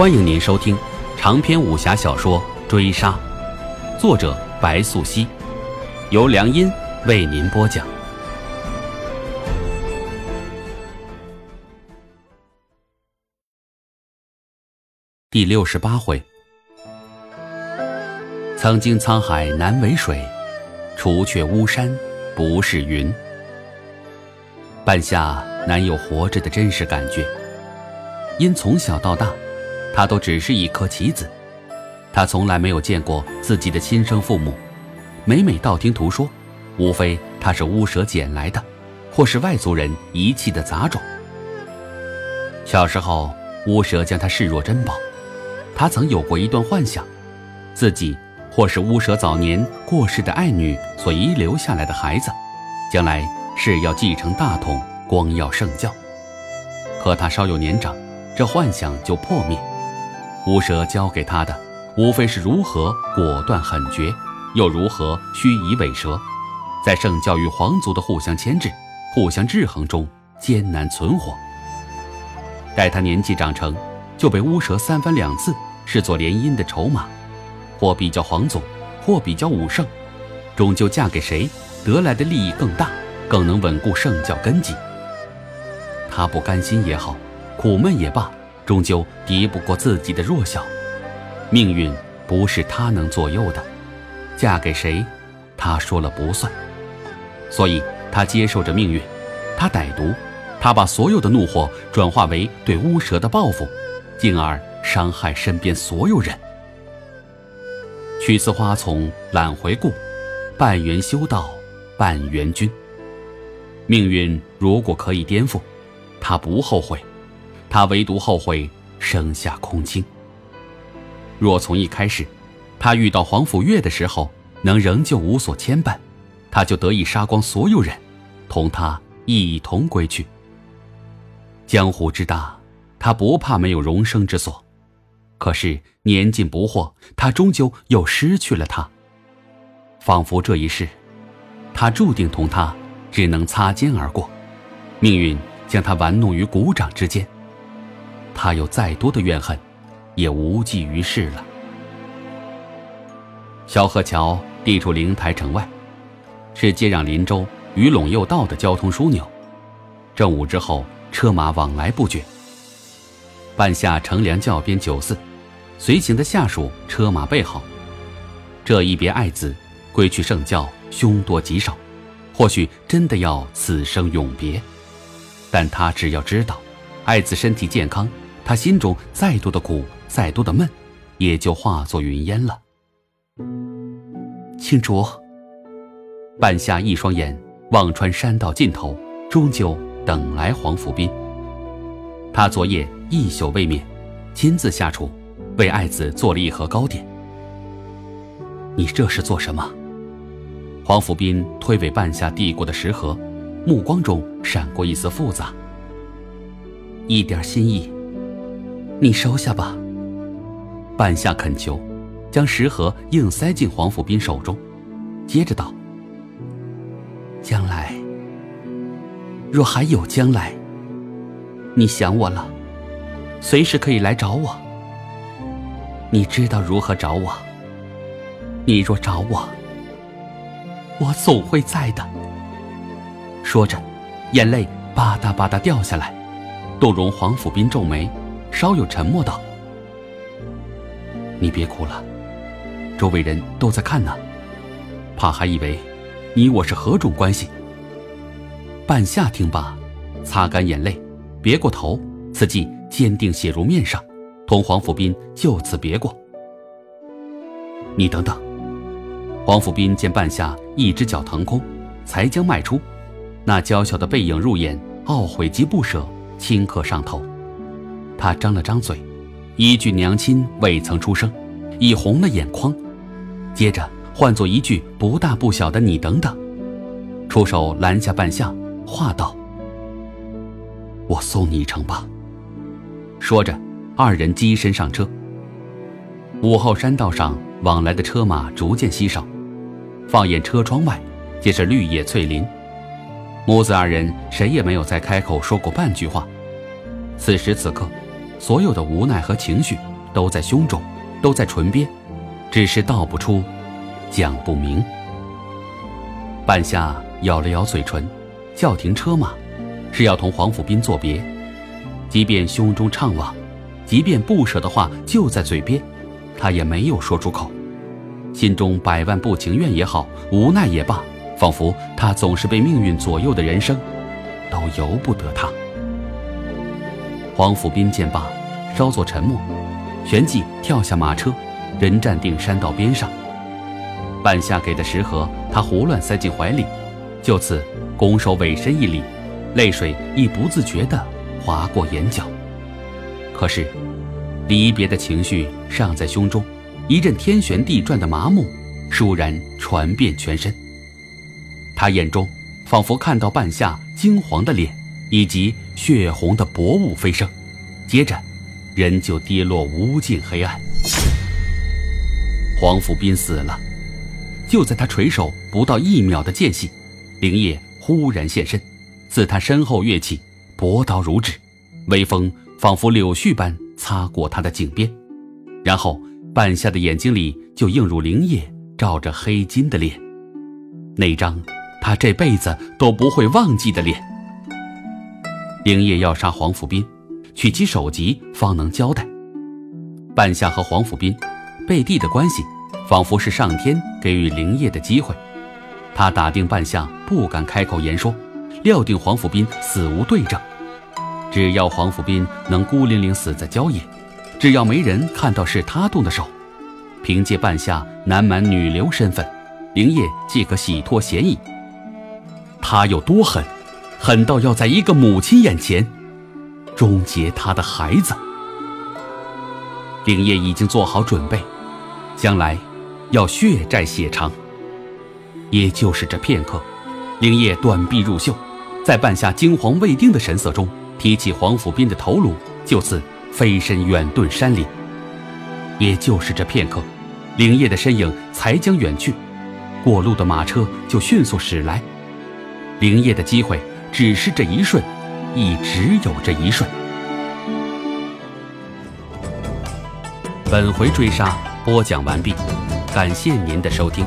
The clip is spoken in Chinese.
欢迎您收听长篇武侠小说《追杀》，作者白素熙，由良音为您播讲。第六十八回，曾经沧海难为水，除却巫山不是云。半夏难有活着的真实感觉，因从小到大。他都只是一颗棋子，他从来没有见过自己的亲生父母，每每道听途说，无非他是巫蛇捡来的，或是外族人遗弃的杂种。小时候，巫蛇将他视若珍宝，他曾有过一段幻想，自己或是巫蛇早年过世的爱女所遗留下来的孩子，将来是要继承大统，光耀圣教。可他稍有年长，这幻想就破灭。巫蛇教给他的，无非是如何果断狠绝，又如何虚以委蛇，在圣教与皇族的互相牵制、互相制衡中艰难存活。待他年纪长成，就被巫蛇三番两次视作联姻的筹码，或比较皇族，或比较武圣，终究嫁给谁，得来的利益更大，更能稳固圣教根基。他不甘心也好，苦闷也罢。终究敌不过自己的弱小，命运不是他能左右的，嫁给谁，他说了不算。所以，他接受着命运，他歹毒，他把所有的怒火转化为对巫蛇的报复，进而伤害身边所有人。取次花丛懒回顾，半缘修道，半缘君。命运如果可以颠覆，他不后悔。他唯独后悔生下空青。若从一开始，他遇到黄甫月的时候能仍旧无所牵绊，他就得以杀光所有人，同他一同归去。江湖之大，他不怕没有容身之所，可是年近不惑，他终究又失去了他。仿佛这一世，他注定同他只能擦肩而过，命运将他玩弄于股掌之间。他有再多的怨恨，也无济于事了。萧河桥地处灵台城外，是接壤林州与陇右道的交通枢纽。正午之后，车马往来不绝。半夏乘凉教边酒肆，随行的下属车马备好。这一别爱子，归去圣教，凶多吉少，或许真的要此生永别。但他只要知道。爱子身体健康，他心中再多的苦，再多的闷，也就化作云烟了。青竹，半夏一双眼望穿山道尽头，终究等来黄甫斌。他昨夜一宿未眠，亲自下厨，为爱子做了一盒糕点。你这是做什么？黄甫斌推诿半夏递过的食盒，目光中闪过一丝复杂。一点心意，你收下吧。半夏恳求，将食盒硬塞进黄甫斌手中，接着道：“将来，若还有将来，你想我了，随时可以来找我。你知道如何找我。你若找我，我总会在的。”说着，眼泪吧嗒吧嗒掉下来。杜容黄甫斌皱眉，稍有沉默道：“你别哭了，周围人都在看呢，怕还以为你我是何种关系。”半夏听罢，擦干眼泪，别过头，此际坚定写入面上，同黄甫斌就此别过。你等等，黄甫斌见半夏一只脚腾空，才将迈出，那娇小的背影入眼，懊悔及不舍。顷刻上头，他张了张嘴，一句“娘亲未曾出声”，已红了眼眶。接着换作一句不大不小的“你等等”，出手拦下半夏，话道：“我送你一程吧。”说着，二人机身上车。午后山道上往来的车马逐渐稀少，放眼车窗外，皆是绿叶翠林。母子二人谁也没有再开口说过半句话。此时此刻，所有的无奈和情绪都在胸中，都在唇边，只是道不出，讲不明。半夏咬了咬嘴唇，叫停车马，是要同黄甫斌作别。即便胸中怅惘，即便不舍的话就在嘴边，他也没有说出口。心中百万不情愿也好，无奈也罢，仿佛他总是被命运左右的人生，都由不得他。黄甫斌见罢，稍作沉默，旋即跳下马车，人站定山道边上。半夏给的食盒，他胡乱塞进怀里，就此拱手委身一礼，泪水亦不自觉地划过眼角。可是，离别的情绪尚在胸中，一阵天旋地转的麻木，倏然传遍全身。他眼中仿佛看到半夏惊黄的脸，以及血红的薄雾飞升，接着，人就跌落无尽黑暗。黄甫斌死了。就在他垂手不到一秒的间隙，灵叶忽然现身，自他身后跃起，薄刀如纸，微风仿佛柳絮般擦过他的颈边，然后半夏的眼睛里就映入灵叶照着黑金的脸，那张他这辈子都不会忘记的脸。灵叶要杀黄甫斌，取其首级方能交代。半夏和黄甫斌背地的关系。仿佛是上天给予灵业的机会，他打定半夏不敢开口言说，料定黄甫斌死无对证。只要黄甫斌能孤零零死在郊野，只要没人看到是他动的手，凭借半夏南蛮女流身份，灵业即可洗脱嫌疑。他有多狠，狠到要在一个母亲眼前终结他的孩子。灵叶已经做好准备，将来。要血债血偿，也就是这片刻，灵叶短臂入袖，在半夏惊惶未定的神色中，提起黄甫斌的头颅，就此飞身远遁山林。也就是这片刻，灵叶的身影才将远去，过路的马车就迅速驶来。灵叶的机会只是这一瞬，亦只有这一瞬。本回追杀播讲完毕。感谢您的收听。